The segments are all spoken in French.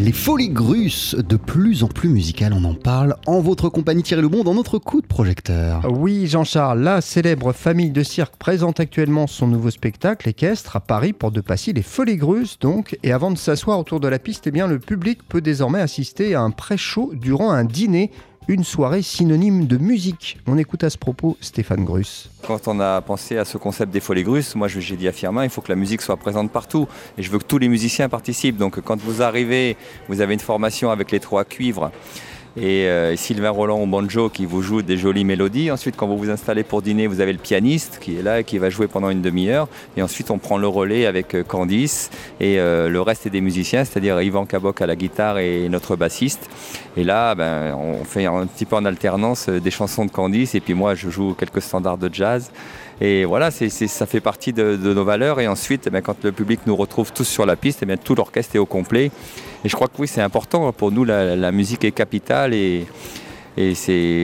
Les folies grusses, de plus en plus musicales, on en parle en votre compagnie Thierry Lebon dans notre coup de projecteur. Oui, Jean-Charles, la célèbre famille de cirque présente actuellement son nouveau spectacle équestre à Paris pour de Passy, les folies grusses donc. Et avant de s'asseoir autour de la piste, eh bien, le public peut désormais assister à un pré-show durant un dîner une soirée synonyme de musique. On écoute à ce propos Stéphane Gruss. Quand on a pensé à ce concept des folies grusses, moi j'ai dit à Firmin, il faut que la musique soit présente partout. Et je veux que tous les musiciens participent. Donc quand vous arrivez, vous avez une formation avec les trois cuivres et euh, Sylvain Roland au banjo qui vous joue des jolies mélodies. Ensuite, quand vous vous installez pour dîner, vous avez le pianiste qui est là et qui va jouer pendant une demi-heure. Et ensuite, on prend le relais avec euh, Candice et euh, le reste des musiciens, c'est-à-dire Yvan Cabok à la guitare et notre bassiste. Et là, ben, on fait un petit peu en alternance des chansons de Candice et puis moi, je joue quelques standards de jazz. Et voilà, ça fait partie de, nos valeurs. Et ensuite, eh ben, quand le public nous retrouve tous sur la piste, eh tout l'orchestre est au complet. Et je crois que oui, c'est important. Pour nous, la musique est capitale et,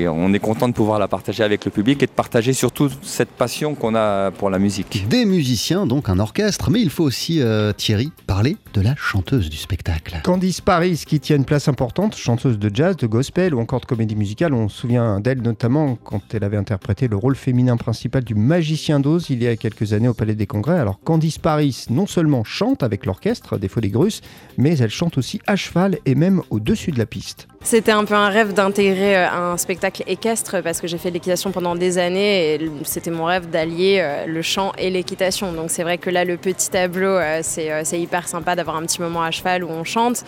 on est content de pouvoir la partager avec le public et de partager surtout cette passion qu'on a pour la musique. Des musiciens, donc un orchestre, mais il faut aussi, euh, Thierry, parler de la chanteuse du spectacle. Candice Paris, qui tient une place importante, chanteuse de jazz, de gospel ou encore de comédie musicale. On se souvient d'elle notamment quand elle avait interprété le rôle féminin principal du magicien d'Oz il y a quelques années au Palais des Congrès. Alors Candice Paris, non seulement chante avec l'orchestre des Folies Grusses, mais elle chante aussi à cheval et même au-dessus de la piste. C'était un peu un rêve d'intégrer euh, un spectacle équestre parce que j'ai fait l'équitation pendant des années et c'était mon rêve d'allier euh, le chant et l'équitation. Donc c'est vrai que là, le petit tableau, euh, c'est hyper sympa d'avoir un petit moment à cheval où on chante.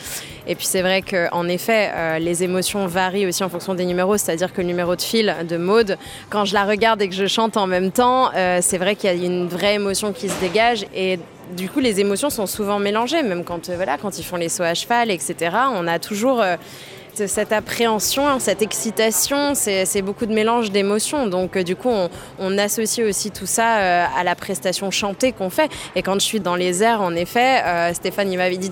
Et puis c'est vrai qu'en effet, les émotions varient aussi en fonction des numéros, c'est-à-dire que le numéro de fil de Maude, quand je la regarde et que je chante en même temps, c'est vrai qu'il y a une vraie émotion qui se dégage et du coup, les émotions sont souvent mélangées, même quand, voilà, quand ils font les sauts à cheval, etc. On a toujours cette appréhension, cette excitation, c'est beaucoup de mélange d'émotions. Donc euh, du coup, on, associe aussi tout ça euh, à la prestation chantée qu'on fait. Et quand je suis dans les airs, en effet, euh, Stéphane il m'avait dit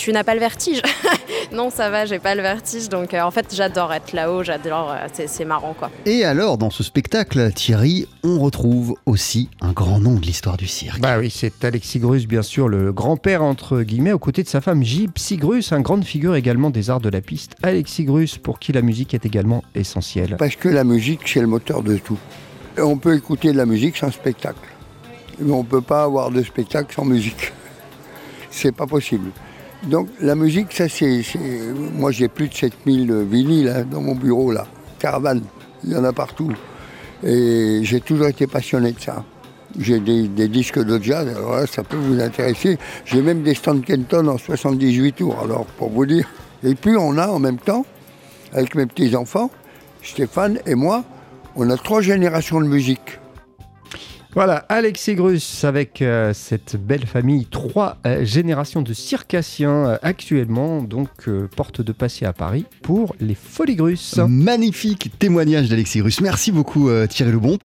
tu n'as pas le vertige. non, ça va, j'ai pas le vertige. Donc en fait, j'adore être là-haut, j'adore, c'est marrant quoi. Et alors, dans ce spectacle, Thierry, on retrouve aussi un grand nom de l'histoire du cirque. Bah oui, c'est Alexis Grus, bien sûr, le grand-père entre guillemets, aux côtés de sa femme Gypsy Grus, un grande figure également des arts de la piste. Alexis Grus, pour qui la musique est également essentielle. Parce que la musique, c'est le moteur de tout. on peut écouter de la musique sans spectacle. Mais on ne peut pas avoir de spectacle sans musique. C'est pas possible. Donc la musique, ça c'est. Moi j'ai plus de 7000 vinyles hein, dans mon bureau là. Caravane, il y en a partout. Et j'ai toujours été passionné de ça. J'ai des, disques de jazz, alors ça peut vous intéresser. J'ai même des Stan Kenton en 78 tours, alors pour vous dire. Et puis on a en même temps, avec mes petits-enfants, Stéphane et moi, on a trois générations de musique. Voilà, Alexis Grus avec euh, cette belle famille, trois euh, générations de circassiens euh, actuellement, donc porte de passé à Paris pour les Folies Grus. Magnifique témoignage d'Alexis Grus. Merci beaucoup Thierry Lebon.